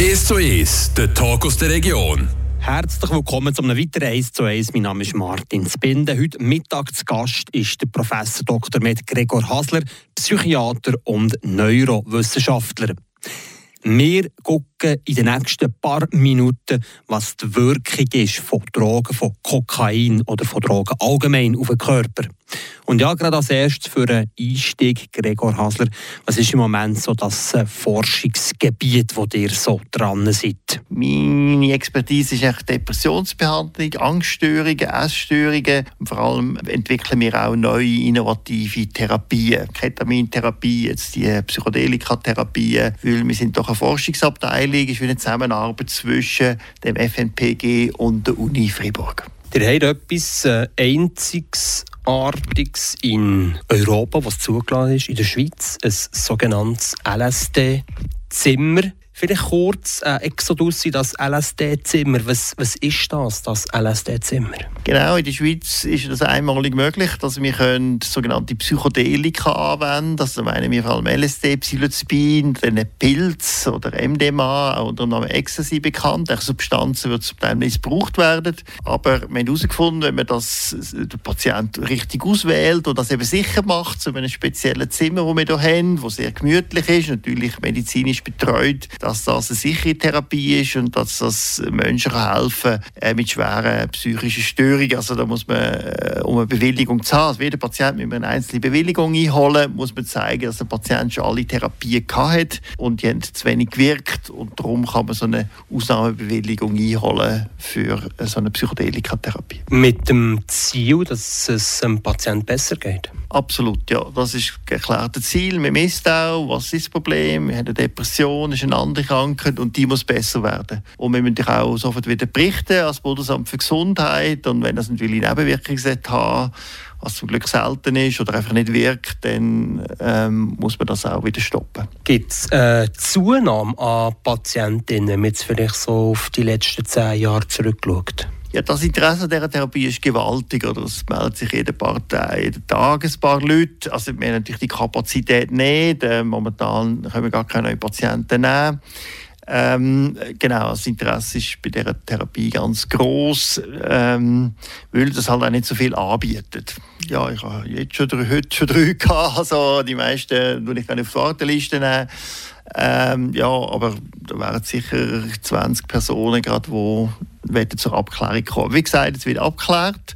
1 zu 1, der Talk aus der Region. Herzlich willkommen zu einem weiteren 1 zu 1. Mein Name ist Martin Spinde. Heute Mittag zu Gast ist der Professor Dr. Med Gregor Hasler, Psychiater und Neurowissenschaftler. Wir gucken in den nächsten paar Minuten, was die Wirkung ist von Drogen, von Kokain oder von Drogen allgemein auf den Körper. Und ja, gerade als erstes für einen Einstieg, Gregor Hasler, was ist im Moment so das äh, Forschungsgebiet, wo ihr so dran seid? Meine Expertise ist eigentlich Depressionsbehandlung, Angststörungen, Essstörungen. Und vor allem entwickeln wir auch neue innovative Therapien. Ketamintherapie, jetzt die Psychedelika-Therapien, weil wir sind doch eine Forschungsabteilung, ist wie eine Zusammenarbeit zwischen dem FNPG und der Uni Freiburg. Ihr habt etwas äh, Einzigartiges in Europa, was zugelassen ist, in der Schweiz, ein sogenanntes LSD-Zimmer. Vielleicht kurz äh, Exodus in das LSD-Zimmer. Was, was ist das, das LSD-Zimmer? Genau, in der Schweiz ist das einmalig möglich, dass wir können sogenannte Psychedelika anwenden können. Das meinen wir vor allem LSD, Psilocybin, dann Pilz oder MDMA oder Namen Ecstasy bekannt. Auch Substanzen, die zum Teil missbraucht werden. Aber wir haben herausgefunden, wenn man das der Patient richtig auswählt und das eben sicher macht, so einem speziellen Zimmer, das wir hier haben, das sehr gemütlich ist, natürlich medizinisch betreut, dass das eine sichere Therapie ist und dass das Menschen helfen kann äh, mit schweren psychischen Störungen. Also da muss man, äh, um eine Bewilligung zu haben, also jeder Patient mit eine einzelne Bewilligung einholen, muss man zeigen, dass der Patient schon alle Therapien hat und die haben zu wenig gewirkt und darum kann man so eine Ausnahmebewilligung einholen für so eine Psychedelika-Therapie. Mit dem Ziel, dass es dem Patient besser geht? Absolut, ja. Das ist ein erklärtes Ziel. Wir misst auch, was ist das Problem. Wir haben eine Depression, ist eine andere Krankheit und die muss besser werden. Und wir müssen auch sofort wieder berichten als Bundesamt für Gesundheit. Und wenn das natürlich Nebenwirkungen haben was zum Glück selten ist oder einfach nicht wirkt, dann ähm, muss man das auch wieder stoppen. Gibt es äh, Zunahme an Patientinnen, wenn man jetzt vielleicht so auf die letzten zehn Jahre zurückschaut? Ja, das Interesse an dieser Therapie ist gewaltig. Oder? Es meldet sich jede Partei, jeden Tag ein paar Leute. Also wir haben natürlich die Kapazität nicht. Äh, momentan können wir gar keine neuen Patienten nehmen. Ähm, genau, das Interesse ist bei dieser Therapie ganz groß, ähm, weil das halt auch nicht so viel anbietet. Ja, ich habe jetzt schon drei, heute schon drei gehabt, also die meisten würde ich auf die Warteliste nehmen. Ähm, ja, aber da wären sicher 20 Personen gerade, die zur Abklärung kommen. Wie gesagt, es wird abgeklärt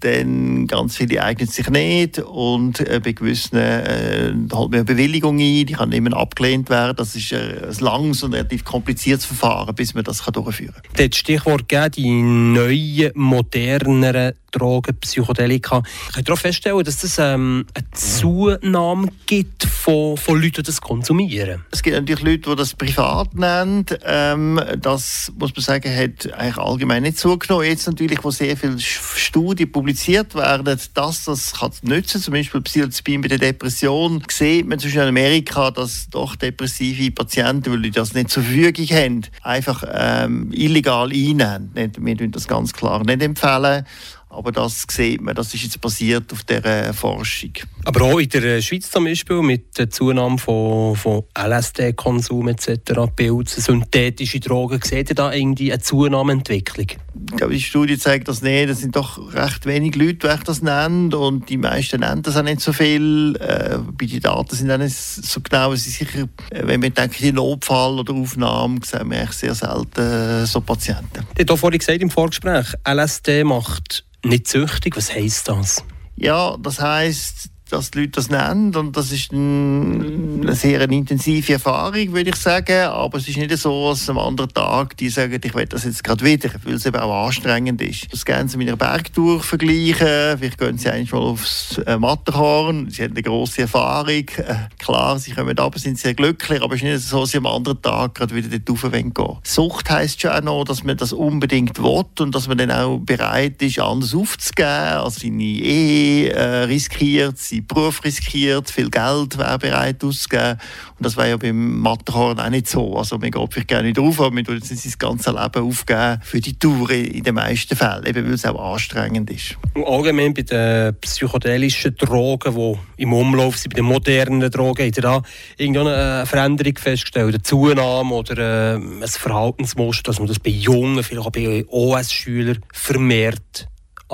dann ganz viele eignen sich nicht und äh, bei gewissen äh, man eine Bewilligung ein, die kann immer abgelehnt werden. Das ist äh, ein langes und relativ kompliziertes Verfahren, bis man das kann durchführen kann. Das Stichwort gegeben, die neuen, moderneren Drogen, Psychedelika. Ich kann auch feststellen, dass es ähm, eine Zunahme gibt von, von Leuten, die das konsumieren. Es gibt natürlich Leute, die das privat nennen. Ähm, das, muss man sagen, hat eigentlich allgemein nicht zugenommen. Jetzt natürlich, wo sehr viele Studien publiziert werden, dass das kann nützen zum Beispiel Psilocybin bei der Depression, sieht man zwischen Amerika, dass doch depressive Patienten, weil die das nicht zur Verfügung haben, einfach ähm, illegal einnehmen. Wir empfehlen das ganz klar nicht empfehlen. Aber das sieht man, das ist jetzt basiert auf dieser Forschung. Aber auch in der Schweiz zum Beispiel mit der Zunahme von, von LSD-Konsum etc., Pilze, synthetische Drogen, seht ihr da irgendwie eine Zunahmeentwicklung? Ich glaube, die Studie zeigt das nicht. Es sind doch recht wenige Leute, die das nennen und die meisten nennen das auch nicht so viel. Äh, bei den Daten sind auch nicht so genau. Es ist sicher, äh, wenn wir denken, in Notfall oder Aufnahmen, sehen wir sehr selten äh, so Patienten. Du hast vorhin gesagt im Vorgespräch, LSD macht nicht süchtig. Was heisst das? Ja, das heisst, dass die Leute das nennen. Und das ist eine sehr intensive Erfahrung, würde ich sagen. Aber es ist nicht so, dass am anderen Tag die sagen, ich will das jetzt gerade wieder, weil es eben auch anstrengend ist. Das gerne mit einer Bergtour vergleichen. Vielleicht gehen sie eigentlich mal aufs äh, Matterhorn. Sie haben eine grosse Erfahrung. Äh, klar, sie kommen aber sind sehr glücklich, aber es ist nicht so, dass sie am anderen Tag gerade wieder dort rauf gehen Sucht heisst schon auch noch, dass man das unbedingt will und dass man dann auch bereit ist, anders aufzugeben, also seine Ehe äh, riskiert, sie Beruf riskiert, viel Geld wäre bereit auszugeben. Und das wäre ja beim Matterhorn auch nicht so. Also man geht vielleicht gerne nicht auf, aber man tut sein ganzes Leben aufgeben für die Tour in den meisten Fällen, eben weil es auch anstrengend ist. Und allgemein bei den psychedelischen Drogen, die im Umlauf sind, bei den modernen Drogen, hat ihr da irgendeine Veränderung festgestellt, eine Zunahme oder äh, ein Verhaltensmuster, dass man das bei Jungen, vielleicht auch bei OS-Schülern vermehrt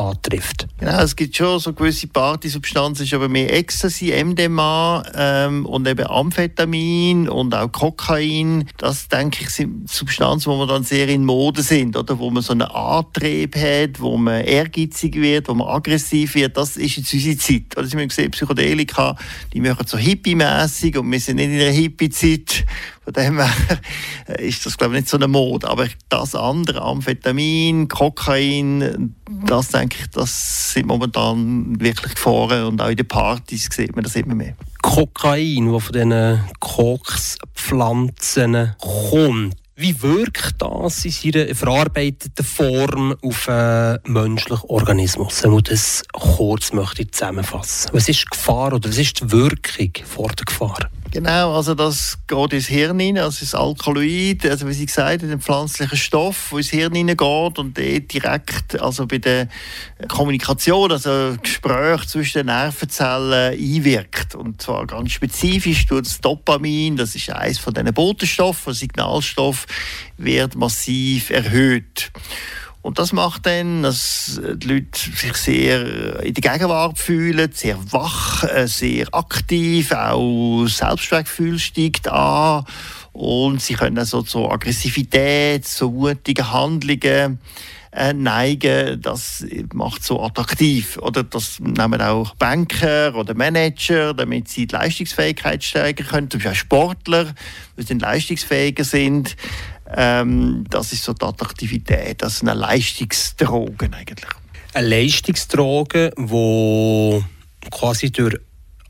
antrifft. Genau, es gibt schon so gewisse Partysubstanzen, ist aber mehr Ecstasy, MDMA ähm, und eben Amphetamin und auch Kokain. Das, denke ich, sind Substanzen, wo man dann sehr in Mode sind, oder? Wo man so einen Antrieb hat, wo man ehrgeizig wird, wo man aggressiv wird. Das ist jetzt unsere Zeit. Oder? Sie haben gesehen, Psychedelika, die machen so hippie-mässig und wir sind nicht in einer Hippie-Zeit, von dem her ist das, glaube ich, nicht so eine Mode. Aber das andere, Amphetamin, Kokain, das denke ich, das sind momentan wirklich Gefahren und auch in den Partys sieht man das immer mehr. Kokain, das von diesen Kokspflanzen kommt, wie wirkt das in seiner verarbeiteten Form auf einen menschlichen Organismus? Wenn man das kurz möchte zusammenfassen. Was ist die Gefahr oder was ist die Wirkung vor der Gefahr? Genau, also das geht ins Hirn rein, also das Alkaloid, also wie Sie gesagt haben, ein pflanzlicher Stoff, der ins Hirn hineingeht und direkt also bei der Kommunikation, also Gespräch zwischen den Nervenzellen einwirkt. Und zwar ganz spezifisch durch das Dopamin, das ist eines von diesen Botenstoffen, Signalstoff, wird massiv erhöht. Und das macht dann, dass die Leute sich sehr in der Gegenwart fühlen, sehr wach, äh, sehr aktiv, auch Selbstwertgefühl steigt an und sie können also zur Aggressivität, zu mutigen Handlungen äh, neigen, das macht so attraktiv. Oder das nehmen auch Banker oder Manager, damit sie die Leistungsfähigkeit steigern können, zum Beispiel auch Sportler, weil sie leistungsfähiger sind. Ähm, das ist so die Attraktivität, das ist eine Leistungsdroge eigentlich. Eine Leistungsdroge, die quasi durch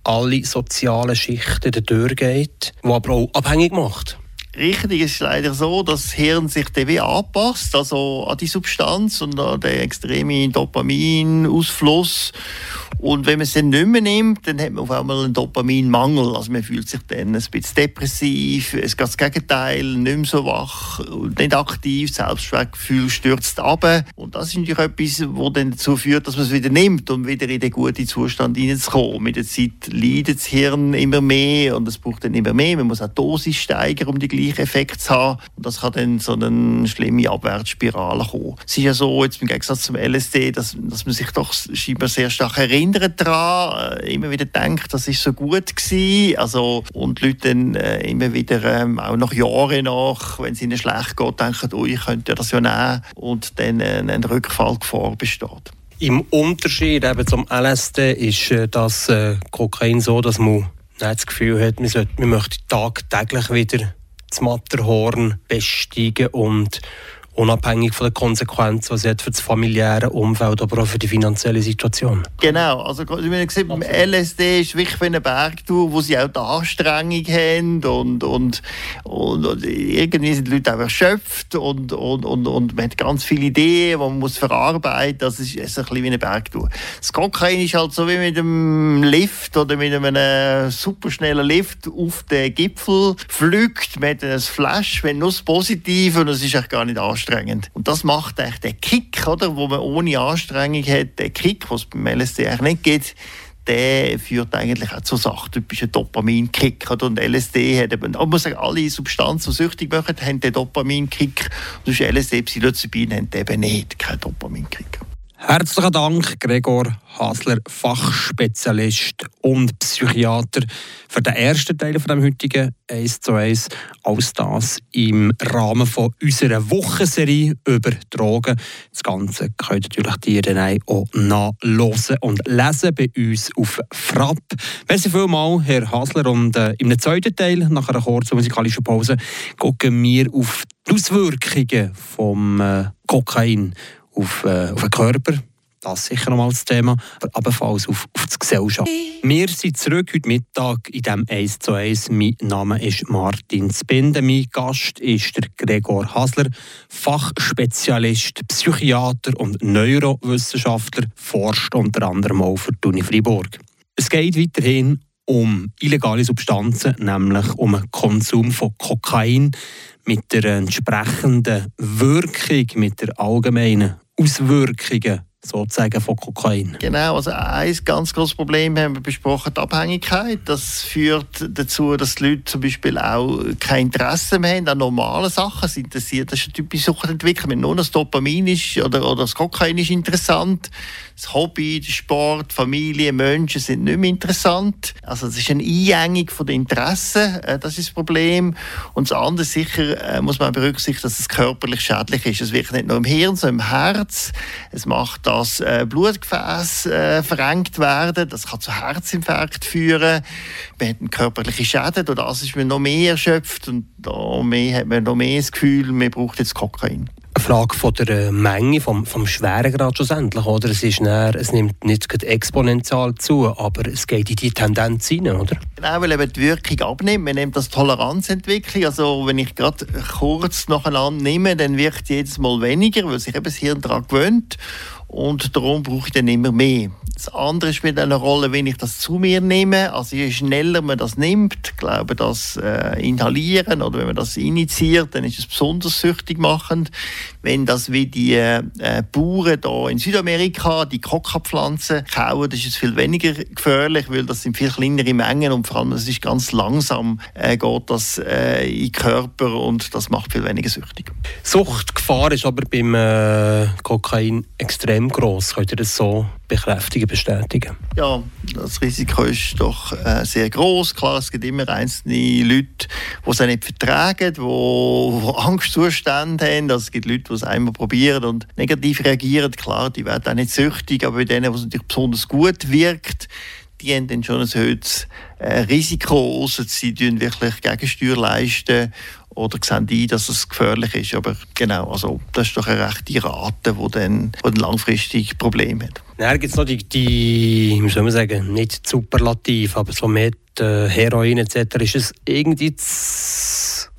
alle sozialen Schichten durchgeht, die aber auch abhängig macht. Richtig, es ist leider so, dass das Hirn sich dann anpasst, also an die Substanz und an den extremen Dopaminausfluss. Und wenn man es dann nicht mehr nimmt, dann hat man auf einmal einen Dopaminmangel. Also man fühlt sich dann ein bisschen depressiv, es geht das Gegenteil, nicht mehr so wach, nicht aktiv, Selbstwertgefühl stürzt ab. Und das ist natürlich etwas, das dann dazu führt, dass man es wieder nimmt, um wieder in den guten Zustand hineinzukommen. Mit der Zeit leidet das Hirn immer mehr und es braucht dann immer mehr. Man muss auch die Dosis steigern, um die gleichen Effekte zu haben. Und das kann dann so eine schlimme Abwärtsspirale kommen. Es ist ja so, jetzt im Gegensatz zum LSD, dass, dass man sich doch scheinbar sehr stark erinnert, erinnert daran, äh, immer wieder denkt, das ist so gut gewesen. Also, und die Leute dann äh, immer wieder, ähm, auch nach Jahren nach, wenn es ihnen schlecht geht, denken, oh, ich könnte das ja nehmen und dann äh, ein Rückfallgefahr besteht. Im Unterschied eben zum LSD ist äh, das Kokain so, dass man das Gefühl hat, man, sollte, man möchte tagtäglich wieder das Matterhorn besteigen und unabhängig von den Konsequenzen, die es für das familiäre Umfeld, aber auch für die finanzielle Situation. Genau, also wie man sieht, beim LSD ist wirklich wie eine Bergtour, wo sie auch die Anstrengung haben und, und, und, und irgendwie sind die Leute auch erschöpft und, und, und, und man hat ganz viele Ideen, die man muss verarbeiten muss. Das ist, ist ein bisschen wie eine Bergtour. Das Kokain ist halt so wie mit einem Lift oder mit einem superschnellen Lift auf den Gipfel fliegt. Man hat ein Flash, wenn nur das Positive und es ist eigentlich gar nicht anstrengend anstrengend. Und das macht eigentlich den Kick, oder, wo man ohne Anstrengung hat, den Kick, was beim LSD eigentlich nicht gibt, der führt eigentlich auch zu sachtypischen Dopaminkick. Und LSD hat eben, ich muss sagen, alle Substanzen, die süchtig machen, haben den Dopaminkick. Und LSD, Psilocybin haben eben nicht, keinen Dopaminkick. Herzlichen Dank, Gregor Hasler, Fachspezialist und Psychiater, für den ersten Teil von dem heutigen 1 zu 1. Alles das im Rahmen von unserer Wochenserie über Drogen. Das Ganze könnt ihr natürlich dann auch nachlesen und lesen bei uns auf Frapp. Merci vielmals, Herr Hasler. Und äh, im zweiten Teil, nach einer kurzen musikalischen Pause, gucken wir auf die Auswirkungen vom äh, Kokain auf, äh, auf den Körper. Das ist sicher nochmal das Thema, aber ebenfalls auf, auf die Gesellschaft. Wir sind zurück heute Mittag in diesem 1 zu 1. Mein Name ist Martin Spinde. Mein Gast ist der Gregor Hasler, Fachspezialist, Psychiater und Neurowissenschaftler, forscht unter anderem auch für die Uni Freiburg. Es geht weiterhin um illegale Substanzen, nämlich um den Konsum von Kokain mit der entsprechenden Wirkung, mit der allgemeinen Auswirkungen sozusagen von Kokain. Genau, also ein ganz großes Problem haben wir besprochen, die Abhängigkeit. Das führt dazu, dass die Leute zum Beispiel auch kein Interesse mehr haben an normalen Sachen. Es interessiert, das ist eine typische Suchtentwicklung. Wenn nur das Dopamin ist oder, oder das Kokain ist interessant, das Hobby, der Sport, Familie, Menschen sind nicht mehr interessant. Also es ist eine Einengung von den Interessen, äh, das ist das Problem. Und das andere sicher äh, muss man berücksichtigen, dass es körperlich schädlich ist. Es wirkt nicht nur im Hirn, sondern im Herz. Es macht dass äh, Blutgefäße äh, verengt werden. Das kann zu Herzinfarkt führen. Man hat körperliche Schäden. Durch das ist man noch mehr erschöpft und da mehr hat man noch mehr das Gefühl, man braucht jetzt Kokain. Eine Frage von der äh, Menge, vom, vom Schweregrad schlussendlich, oder? Es, ist näher, es nimmt nicht exponentiell zu, aber es geht in die Tendenz hinein, oder? Genau, weil eben die Wirkung abnimmt. Man nimmt das Toleranzentwicklung. Also wenn ich gerade kurz nacheinander nehme, dann wirkt jedes Mal weniger, weil sich eben das Hirn daran gewöhnt und darum brauche ich dann immer mehr. Das andere spielt eine Rolle, wenn ich das zu mir nehme. Also je schneller man das nimmt, glaube das äh, Inhalieren oder wenn man das initiiert, dann ist es besonders süchtig machend. Wenn das wie die äh, Bauern hier in Südamerika die Coca-Pflanzen kauen, das ist es viel weniger gefährlich, weil das sind viel kleinere Mengen und vor allem es ist ganz langsam äh, geht das äh, in den Körper und das macht viel weniger süchtig. Suchtgefahr ist aber beim äh, Kokain extrem groß. Könnt ihr das so bekräftigen, bestätigen? Ja, das Risiko ist doch äh, sehr groß. Klar, es gibt immer einzelne Leute, die es nicht vertragen, die, die Angstzustände haben. Also es gibt Leute, die es einmal probieren und negativ reagieren. Klar, die werden auch nicht süchtig, aber bei denen, wo es natürlich besonders gut wirkt, die haben dann schon ein erhöhtes äh, Risiko, außer sie wirklich Gegensteuer leisten oder sehen ein, dass es gefährlich ist. Aber genau, also das ist doch eine rechte Rate, die dann, die dann langfristig Probleme hat. Dann gibt es noch die, die, wie soll man sagen, nicht superlativ, aber so mit äh, Heroin etc. ist es irgendwie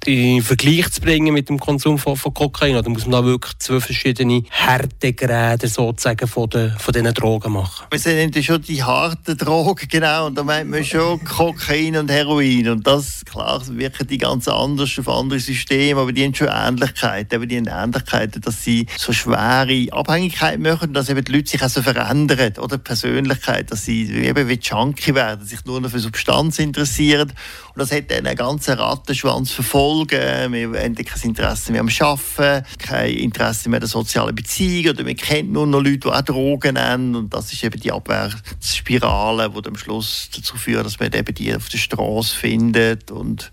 in Vergleich zu bringen mit dem Konsum von, von Kokain? Oder muss man da wirklich zwei verschiedene Härtegrade sozusagen von, den, von diesen Drogen machen? Wir sind schon die harten Drogen, genau. Und da meint man schon Kokain und Heroin. Und das, klar, wirken die ganz anders auf andere Systeme, aber die haben schon Ähnlichkeiten. Aber die haben Ähnlichkeiten, dass sie so schwere Abhängigkeit machen, dass eben die Leute sich auch so verändern. Oder Persönlichkeit, dass sie eben wie Junkie werden, sich nur noch für Substanz interessieren. Und das hat dann einen ganzen Rattenschwanz verfolgt Folgen. Wir haben kein Interesse mehr am Arbeiten, kein Interesse mehr an sozialen Beziehung oder wir kennen nur noch Leute, die auch Drogen nehmen und das ist eben die Abwärtsspirale, die am Schluss dazu führt, dass man eben die auf der Straße findet und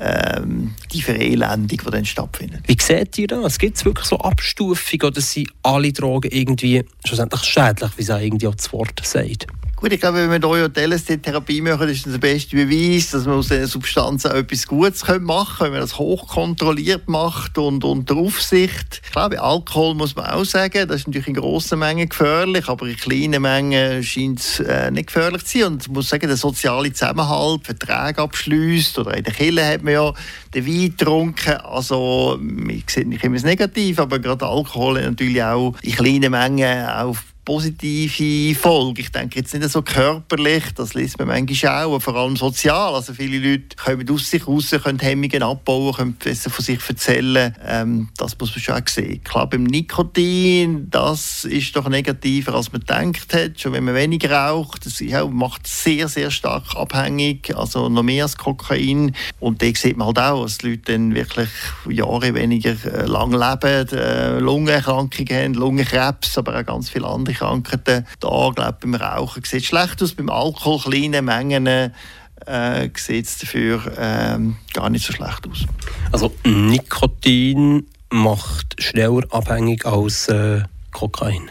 ähm, die Verelendung, die dann stattfindet. Wie seht ihr das? Gibt es wirklich so Abstufungen oder sind alle Drogen irgendwie schlussendlich schädlich, wie es auch irgendwie auch das Wort sagt? Gut, ich glaube, wenn wir ja LSD-Therapie machen, ist das der beste Beweis, dass man aus diesen Substanzen etwas Gutes machen können, wenn man das hochkontrolliert macht und unter Aufsicht. Ich glaube, Alkohol muss man auch sagen, das ist natürlich in grossen Mengen gefährlich, aber in kleinen Mengen scheint es äh, nicht gefährlich zu sein. Und ich muss sagen, der soziale Zusammenhalt, Verträge abschließt oder in der Kille hat man ja den Wein getrunken. Also, ich sehe nicht immer das Negativ, aber gerade Alkohol natürlich auch in kleinen Mengen auch positive Folge. Ich denke jetzt nicht so körperlich, das liest man manchmal auch, vor allem sozial. Also viele Leute kommen aus sich raus, können Hemmungen abbauen, können besser von sich erzählen. Ähm, das muss man schon auch sehen. Klar, beim Nikotin, das ist doch negativer, als man gedacht hat. Schon wenn man weniger raucht, das macht sehr, sehr stark abhängig, also noch mehr als Kokain. Und da sieht man halt auch, dass die Leute dann wirklich Jahre weniger äh, lang leben, äh, Lungenerkrankungen haben, Lungenkrebs, aber auch ganz viele andere Krankheiten. Da, glaube beim Rauchen sieht schlecht aus, beim Alkohol, kleine Mengen, äh, sieht es dafür äh, gar nicht so schlecht aus. Also Nikotin macht schneller abhängig als äh, Kokain?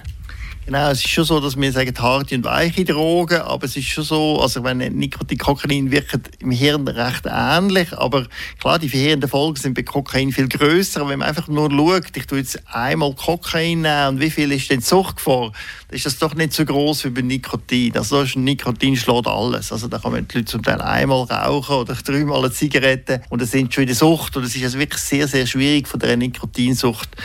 Genau, es ist schon so, dass wir sagen, harte und weiche Drogen, aber es ist schon so, also wenn Nikotin, Kokain wirken im Hirn recht ähnlich, aber klar, die verheerenden Folgen sind bei Kokain viel größer. Wenn man einfach nur schaut, ich tue jetzt einmal Kokain und wie viel ist denn Suchtgefahr, dann ist das doch nicht so groß wie bei Nikotin. Also das Nikotin schlägt alles. Also da kann man die Leute zum Teil einmal rauchen oder dreimal eine Zigarette und das sind schon in der Sucht und es ist also wirklich sehr, sehr schwierig von der Nikotinsucht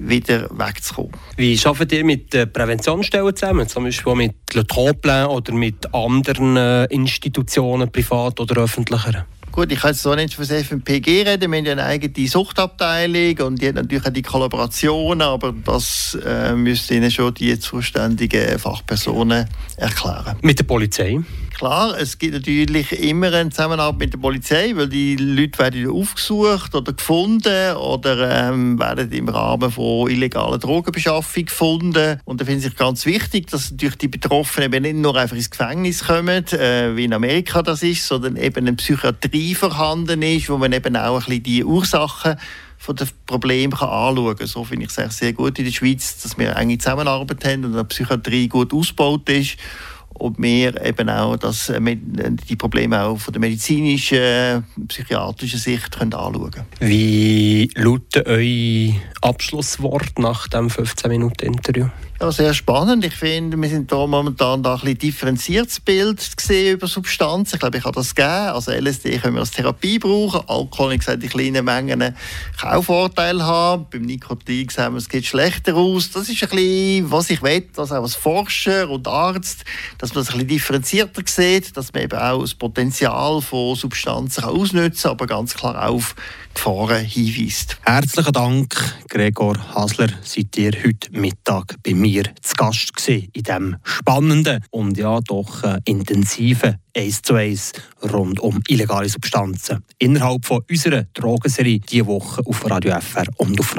wieder wegzukommen. Wie arbeitet ihr mit den Präventionsstellen zusammen, zum Beispiel mit Le Troplin oder mit anderen äh, Institutionen, privat oder öffentlicher? Gut, ich kann jetzt so nicht für das FMPG reden. Wir haben ja eine eigene Suchtabteilung und die hat natürlich auch die Kollaborationen, aber das äh, müssten Ihnen schon die zuständigen Fachpersonen erklären. Mit der Polizei? Klar, es gibt natürlich immer eine Zusammenarbeit mit der Polizei, weil die Leute werden aufgesucht oder gefunden oder ähm, werden im Rahmen von illegaler Drogenbeschaffung gefunden. Und da finde ich ganz wichtig, dass natürlich die Betroffenen eben nicht nur einfach ins Gefängnis kommen, äh, wie in Amerika das ist, sondern eben eine Psychiatrie vorhanden ist, wo man eben auch ein bisschen die Ursachen von den Problemen anschauen kann. So finde ich es sehr gut in der Schweiz, dass wir enge Zusammenarbeit haben und die Psychiatrie gut ausgebaut ist und wir eben auch dass äh, die Probleme auch von der medizinischen, psychiatrischen Sicht können anschauen können. Wie lautet euer Abschlusswort nach dem 15-Minuten-Interview? Ja, sehr spannend. Ich finde, wir sind da momentan da ein bisschen differenziertes Bild gesehen über Substanzen. Ich glaube, ich habe das gegeben. Also LSD können wir als Therapie brauchen. Alkohol, ich gesagt, in kleinen Mengen kann auch Vorteile haben. Beim Nikotin sehen wir, es geht schlechter aus. Das ist ein bisschen, was ich will, dass auch als Forscher und Arzt, dass man das ein bisschen differenzierter sieht, dass man eben auch das Potenzial von Substanzen ausnutzen kann, aber ganz klar auf Gefahren hinweist. Herzlichen Dank, Gregor Hasler, seid ihr heute Mittag bei mir zu Gast gewesen in diesem spannenden und ja doch äh, intensiven 1 zu 1 rund um illegale Substanzen innerhalb von unserer Drogenserie diese Woche auf Radio FR und auf